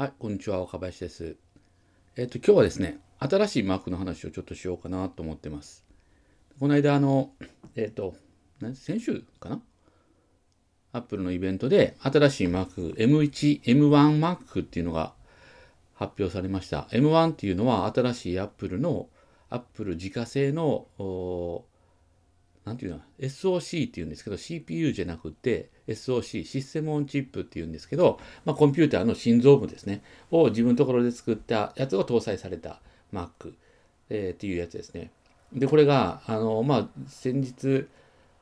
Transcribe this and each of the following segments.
はい、こんにちは、若林です。えっ、と、今日はですね、新しい Mac の話をちょっとしようかなと思ってます。この間、あの、えっ、と、先週かな ?Apple のイベントで、新しい Mac、M1、M1Mac っていうのが発表されました。M1 っていうのは、新しい Apple の、Apple 自家製の、なんていうの？SOC っていうんですけど、CPU じゃなくて SOC、システムオンチップっていうんですけど、まあ、コンピューターの心臓部ですね、を自分のところで作ったやつが搭載された Mac、えー、っていうやつですね。で、これが、あの、まあ、先日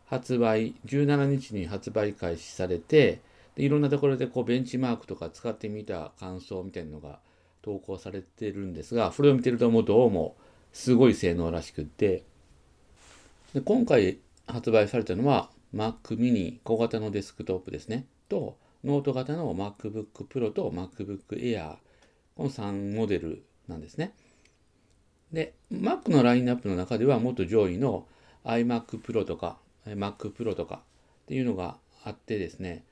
発売、17日に発売開始されて、でいろんなところでこうベンチマークとか使ってみた感想みたいなのが投稿されてるんですが、それを見てるともうどうもすごい性能らしくって、で今回発売されたのは Mac mini 小型のデスクトップですね。と、ノート型の MacBook Pro と MacBook Air。この3モデルなんですね。で、Mac のラインナップの中ではもっと上位の iMac Pro とか Mac Pro とかっていうのがあってですね、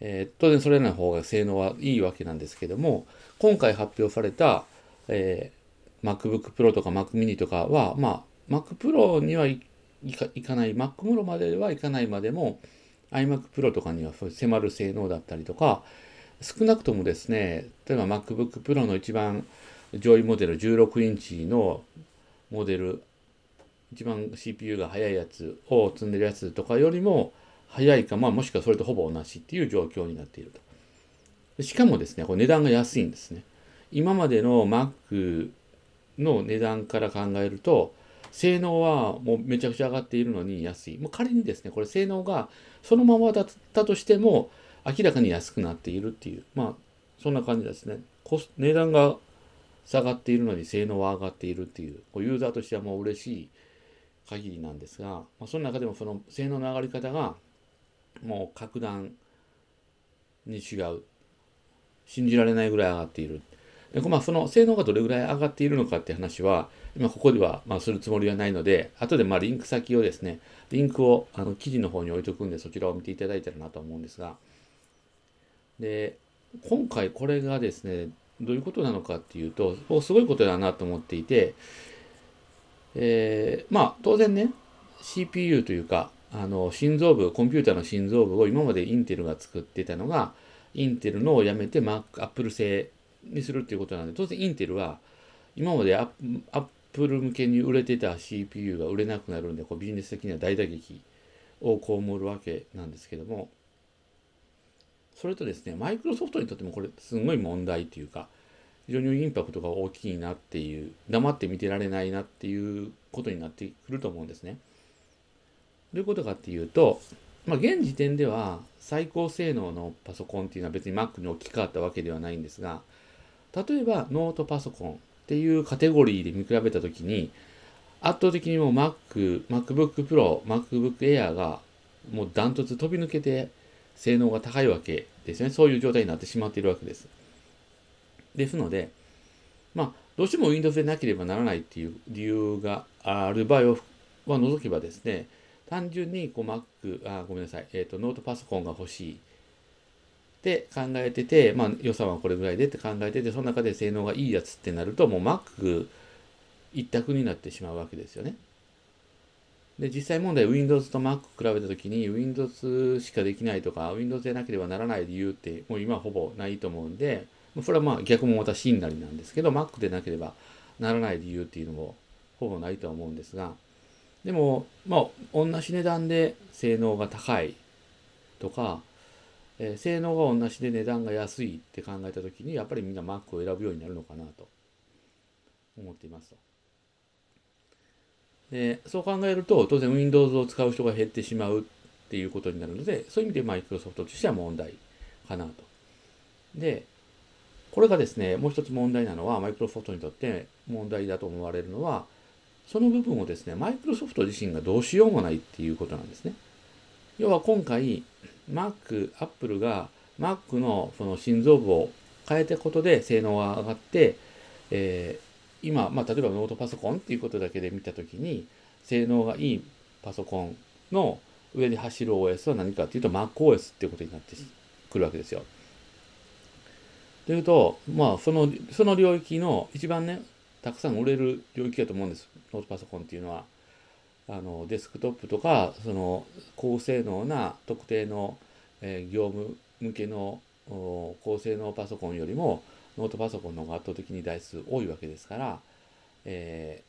えー、当然それらの方が性能はいいわけなんですけども、今回発表された、えー、MacBook Pro とか Mac mini とかは、まあ、Mac Pro にはいかいかない Mac Pro まではいかないまでも iMac Pro とかには迫る性能だったりとか少なくともですね例えば MacBook Pro の一番上位モデル16インチのモデル一番 CPU が速いやつを積んでるやつとかよりも速いか、まあ、もしくはそれとほぼ同じっていう状況になっていると。しかもですね、これ値段が安いんですね。今までの Mac の値段から考えると、性能はもうめちゃくちゃ上がっているのに安い。もう仮にですね、これ性能がそのままだったとしても明らかに安くなっているっていう、まあそんな感じですね。値段が下がっているのに性能は上がっているっていう、こうユーザーとしてはもう嬉しい限りなんですが、まあ、その中でもその性能の上がり方がもう格段に違う。信じられないぐらい上がっている。まあ、その性能がどれぐらい上がっているのかって話は、今ここではまあするつもりはないので、後でまあリンク先をですね、リンクをあの記事の方に置いとくんで、そちらを見ていただいたらなと思うんですが、で、今回これがですね、どういうことなのかっていうと、すごいことだなと思っていて、えー、まあ当然ね、CPU というか、あの心臓部、コンピューターの心臓部を今までインテルが作ってたのが、インテルのをやめて Mac、Apple 製にするっていうことなんで、当然インテルは今までアップル向けに売れてた CPU が売れなくなるんで、こうビジネス的には大打撃を被るわけなんですけども、それとですね、マイクロソフトにとってもこれすごい問題っていうか、非常にインパクトが大きいなっていう、黙って見てられないなっていうことになってくると思うんですね。どういうことかっていうと、まあ、現時点では最高性能のパソコンっていうのは別に Mac に置き換わったわけではないんですが、例えばノートパソコンっていうカテゴリーで見比べたときに、圧倒的にもう Mac、MacBook Pro、MacBook Air がもうダントツ飛び抜けて性能が高いわけですね。そういう状態になってしまっているわけです。ですので、まあ、どうしても Windows でなければならないっていう理由がある場合は除けばですね、単純にこう Mac、あ、ごめんなさい、えっ、ー、と、ノートパソコンが欲しい。って考えてて、まあ、予算はこれぐらいでって考えてて、その中で性能がいいやつってなると、もう Mac 一択になってしまうわけですよね。で、実際問題、Windows と Mac 比べたときに、Windows しかできないとか、Windows でなければならない理由って、もう今ほぼないと思うんで、それはまあ逆もまた真なりなんですけど、Mac でなければならない理由っていうのもほぼないとは思うんですが、でも、まあ、同じ値段で性能が高いとか、えー、性能が同じで値段が安いって考えた時にやっぱりみんな Mac を選ぶようになるのかなと思っていますと。でそう考えると当然 Windows を使う人が減ってしまうっていうことになるのでそういう意味でマイクロソフトとしては問題かなと。でこれがですねもう一つ問題なのはマイクロソフトにとって問題だと思われるのはその部分をですねマイクロソフト自身がどうしようもないっていうことなんですね。要は今回 Mac、Apple が Mac のその心臓部を変えたことで性能が上がって、えー、今、まあ、例えばノートパソコンっていうことだけで見たときに、性能がいいパソコンの上で走る OS は何かっていうと MacOS っていうことになってくるわけですよ。というと、まあ、その、その領域の一番ね、たくさん売れる領域だと思うんです。ノートパソコンっていうのは。あの、デスクトップとか、その、高性能な特定の、えー、業務向けの高性能パソコンよりも、ノートパソコンの方が圧倒的に台数多いわけですから、え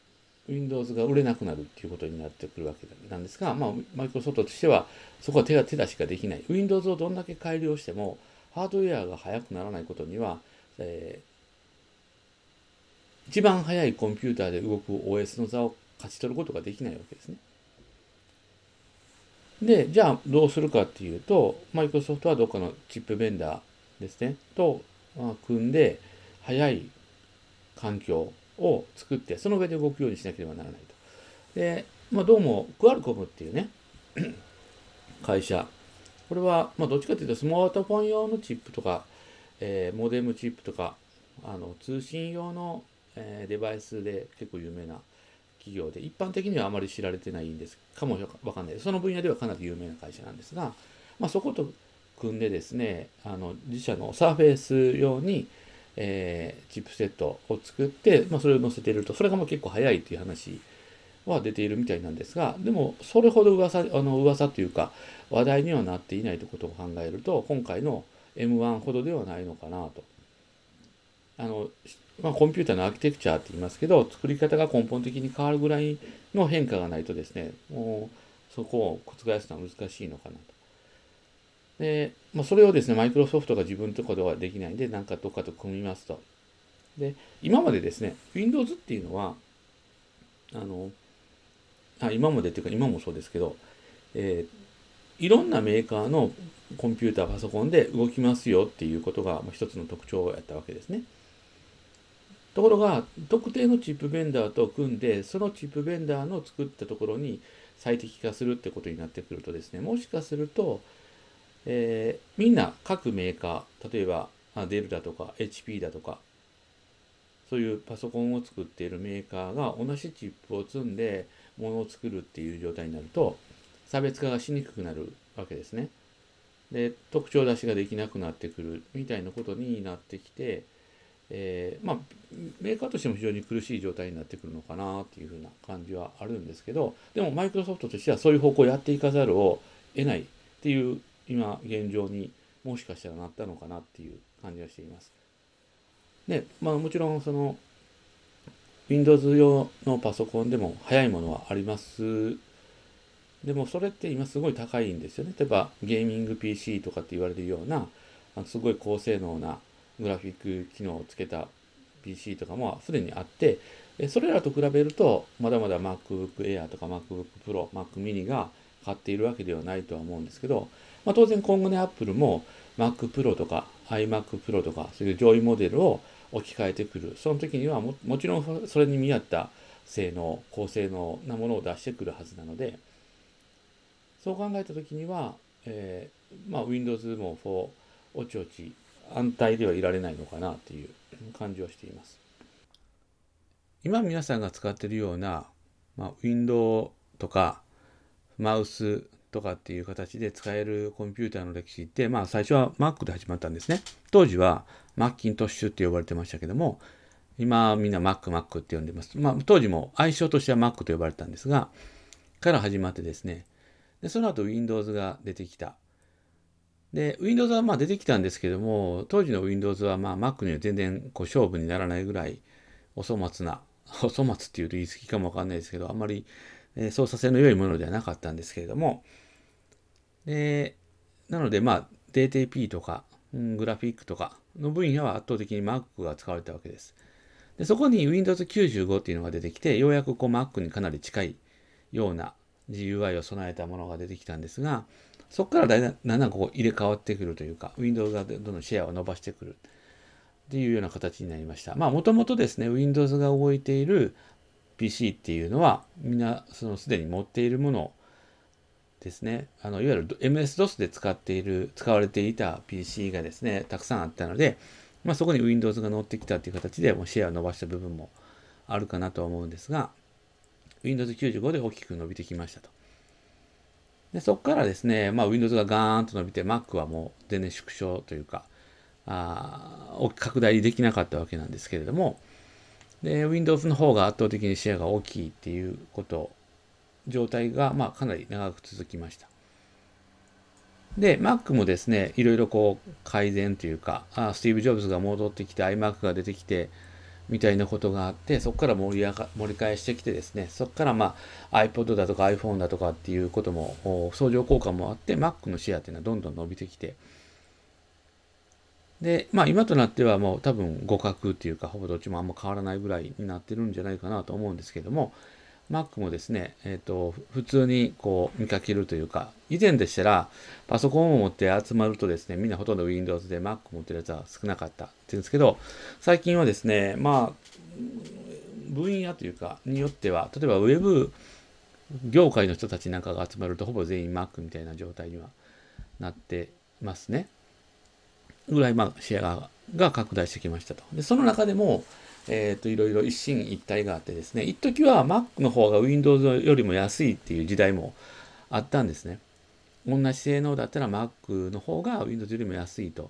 ー、Windows が売れなくなるっていうことになってくるわけなんですが、まあ、マイクロソフトとしては、そこは手が手出しができない。Windows をどんだけ改良しても、ハードウェアが速くならないことには、えー、一番速いコンピューターで動く OS の座を勝ち取ることができないわけですね。で、じゃあどうするかっていうと、マイクロソフトはどっかのチップベンダーですね、と、組んで、速い環境を作って、その上で動くようにしなければならないと。で、まあ、どうも、クアルコムっていうね、会社、これは、まあ、どっちかというと、スマートフォン用のチップとか、えー、モデムチップとか、あの通信用の、えー、デバイスで結構有名な企業で、一般的にはあまり知られてないんですかもわかんない。その分野ではかなり有名な会社なんですが、まあ、そこと組んでですね、あの自社のサーフェイス用に、えー、チップセットを作って、まあ、それを載せていると、それがもう結構早いっていう話は出ているみたいなんですが、でも、それほど噂、あの噂というか、話題にはなっていないということを考えると、今回の M1 ほどではないのかなと。あの、まあ、コンピューターのアーキテクチャーって言いますけど、作り方が根本的に変わるぐらいの変化がないとですね、もうそこを覆すのは難しいのかなと。で、まあ、それをですね、マイクロソフトが自分とこではできないんで、なんかどっかと組みますと。で、今までですね、Windows っていうのは、あの、あ今までっていうか今もそうですけど、えー、いろんなメーカーのコンピューター、パソコンで動きますよっていうことが一つの特徴やったわけですね。ところが、特定のチップベンダーと組んで、そのチップベンダーの作ったところに最適化するってことになってくるとですね、もしかすると、えー、みんな各メーカー、例えばデルだとか HP だとか、そういうパソコンを作っているメーカーが同じチップを積んでものを作るっていう状態になると、差別化がしにくくなるわけですね。で、特徴出しができなくなってくるみたいなことになってきて、えー、まあ、メーカーとしても非常に苦しい状態になってくるのかなっていうふうな感じはあるんですけど、でもマイクロソフトとしてはそういう方向をやっていかざるを得ないっていう今現状にもしかしたらなったのかなっていう感じがしています。で、まあもちろんその Windows 用のパソコンでも速いものはあります。でもそれって今すごい高いんですよね。例えばゲーミング PC とかって言われるような、すごい高性能なグラフィック機能をつけた PC とかもすでにあって、それらと比べると、まだまだ MacBook Air とか MacBook Pro、Mac mini が買っているわけではないとは思うんですけど、まあ、当然今後ね、Apple も Mac Pro とか iMac Pro とか、そういう上位モデルを置き換えてくる。その時にはももちろんそれに見合った性能、高性能なものを出してくるはずなので、そう考えた時には、えー、まあ、Windows も4、おちおち安泰ではいられないのかなっていう感じはしています。今皆さんが使ってるような、まあ、ウィンドウとかマウスとかっていう形で使えるコンピューターの歴史って、まあ最初は Mac で始まったんですね。当時はマッキントッシュって呼ばれてましたけども、今みんな Mac、Mac って呼んでます。まあ当時も愛称としては Mac と呼ばれたんですが、から始まってですね、でその後 Windows が出てきた。で、Windows はまあ出てきたんですけども、当時の Windows はまあ Mac には全然こう勝負にならないぐらいお粗末な、お粗末っていうと言い過ぎかもわかんないですけど、あんまり操作性の良いものではなかったんですけれども、でなのでまあ DTP とか、うん、グラフィックとかの分野は圧倒的に Mac が使われたわけです。でそこに Windows 95っていうのが出てきて、ようやくこう Mac にかなり近いような GUI を備えたものが出てきたんですが、そこからだんだんこう入れ替わってくるというか、Windows がどんどんシェアを伸ばしてくるっていうような形になりました。まあもともとですね、Windows が動いている PC っていうのは、みんなそのすでに持っているものですね、あのいわゆる MS-DOS で使っている、使われていた PC がですね、たくさんあったので、まあ、そこに Windows が乗ってきたっていう形でもうシェアを伸ばした部分もあるかなとは思うんですが、Windows 95で大きく伸びてきましたと。でそこからですね、まあ、Windows がガーンと伸びて、Mac はもう全然縮小というか、あ拡大できなかったわけなんですけれども、で、Windows の方が圧倒的にシェアが大きいっていうこと、状態が、まあ、かなり長く続きました。で、Mac もですね、いろいろこう改善というか、あスティーブ・ジョブズが戻ってきて、iMac が出てきて、みたいなことがあって、そこから盛り上が盛り返してきてですね、そこからまあ iPod だとか iPhone だとかっていうことも、相乗効果もあって、Mac のシェアっていうのはどんどん伸びてきて、で、まあ今となってはもう多分互角っていうか、ほぼどっちもあんま変わらないぐらいになってるんじゃないかなと思うんですけども、Mac もですね、えっ、ー、と、普通にこう見かけるというか、以前でしたら、パソコンを持って集まるとですね、みんなほとんど Windows で Mac 持ってるやつは少なかったっていうんですけど、最近はですね、まあ、分野というか、によっては、例えば Web 業界の人たちなんかが集まると、ほぼ全員 Mac みたいな状態にはなってますね。ぐらい、まあ、シェアが拡大してきましたと。で、その中でも、えっ、ー、と、いろいろ一進一退があってですね、一時は Mac の方が Windows よりも安いっていう時代もあったんですね。同じ性能だったら Mac の方が Windows よりも安いと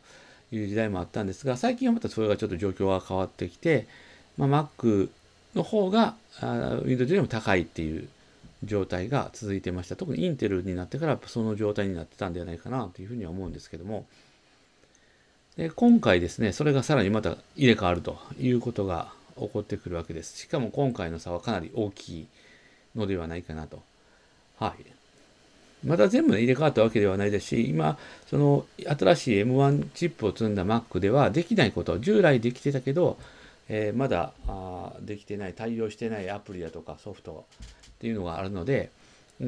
いう時代もあったんですが、最近はまたそれがちょっと状況が変わってきて、まあ、Mac の方が Windows よりも高いっていう状態が続いてました。特にインテルになってからその状態になってたんではないかなというふうには思うんですけども、で今回ですね、それがさらにまた入れ替わるということが起こってくるわけです。しかも今回の差はかなり大きいのではないかなと。はい。また全部、入れ替わったわけではないですし、今、その新しい M1 チップを積んだ Mac ではできないこと、従来できてたけど、えー、まだあできてない、対応してないアプリだとかソフトっていうのがあるので、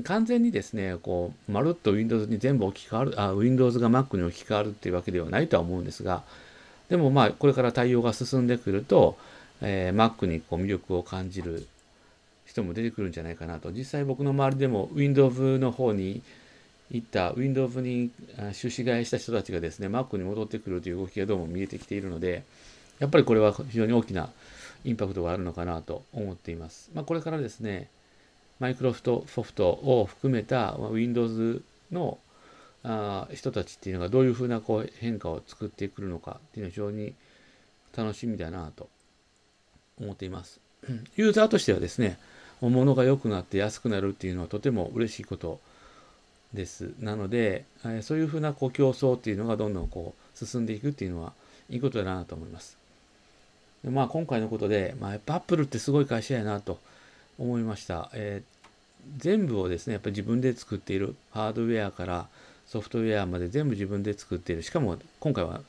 完全にですね、こう、まるっと Windows に全部置き換わる、あ、Windows が Mac に置き換わるっていうわけではないとは思うんですが、でもまあ、これから対応が進んでくると、えー、Mac にこう魅力を感じる人も出てくるんじゃないかなと。実際僕の周りでも Windows の方に行った、Windows に出資替えした人たちがですね、Mac に戻ってくるという動きがどうも見えてきているので、やっぱりこれは非常に大きなインパクトがあるのかなと思っています。まあ、これからですね、マイクロソフトを含めた Windows のあ人たちっていうのがどういうふうなこう変化を作ってくるのかっていうのは非常に楽しみだなと思っています。ユーザーとしてはですね、物が良くなって安くなるっていうのはとても嬉しいことです。なので、そういうふうなこう競争っていうのがどんどんこう進んでいくっていうのはいいことだなと思います。まあ今回のことで、まあ、やっぱアップルってすごい会社やなと思いました。えー、全部をですね、やっぱり自分で作っている。ハードウェアからソフトウェアまで全部自分で作っている。しかも今回は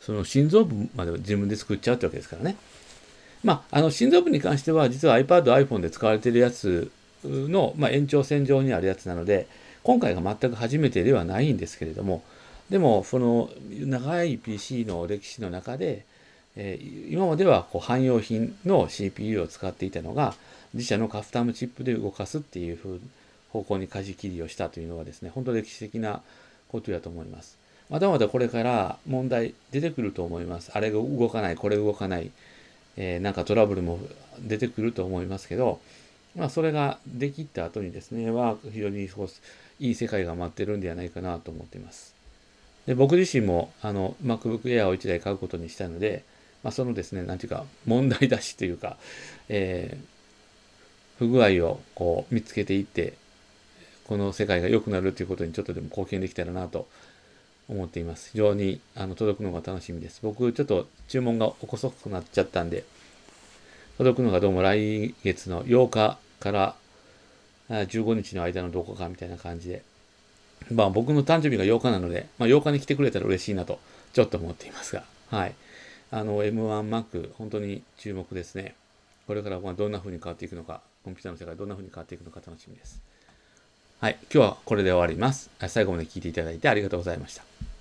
その心臓部まで自分で作っちゃうってわけですからね。まあ、あの心臓部に関しては実は iPad、iPhone で使われているやつの、まあ、延長線上にあるやつなので、今回が全く初めてではないんですけれども、でも、その長い PC の歴史の中で、えー、今まではこう汎用品の CPU を使っていたのが、自社のカスタムチップで動かすっていう方向に舵切りをしたというのはですね、本当歴史的なことやと思います。まだまだこれから問題出てくると思います。あれが動かない、これ動かない、えー、なんかトラブルも出てくると思いますけど、まあ、それができた後にですね、は非常にいい世界が待ってるんではないかなと思っています。で僕自身もあの MacBook Air を1台買うことにしたので、まあ、そのですね、なんていうか問題出しというか、えー不具合をこう見つけていって、この世界が良くなるということにちょっとでも貢献できたらなと思っています。非常にあの届くのが楽しみです。僕ちょっと注文が遅くなっちゃったんで、届くのがどうも来月の8日から15日の間のどこかみたいな感じで、まあ僕の誕生日が8日なので、まあ、8日に来てくれたら嬉しいなとちょっと思っていますが、はい。あの M1 マック本当に注目ですね。これからはどんな風に変わっていくのか、コンピューターの世界どんな風に変わっていくのか楽しみです。はい、今日はこれで終わります。最後まで聞いていただいてありがとうございました。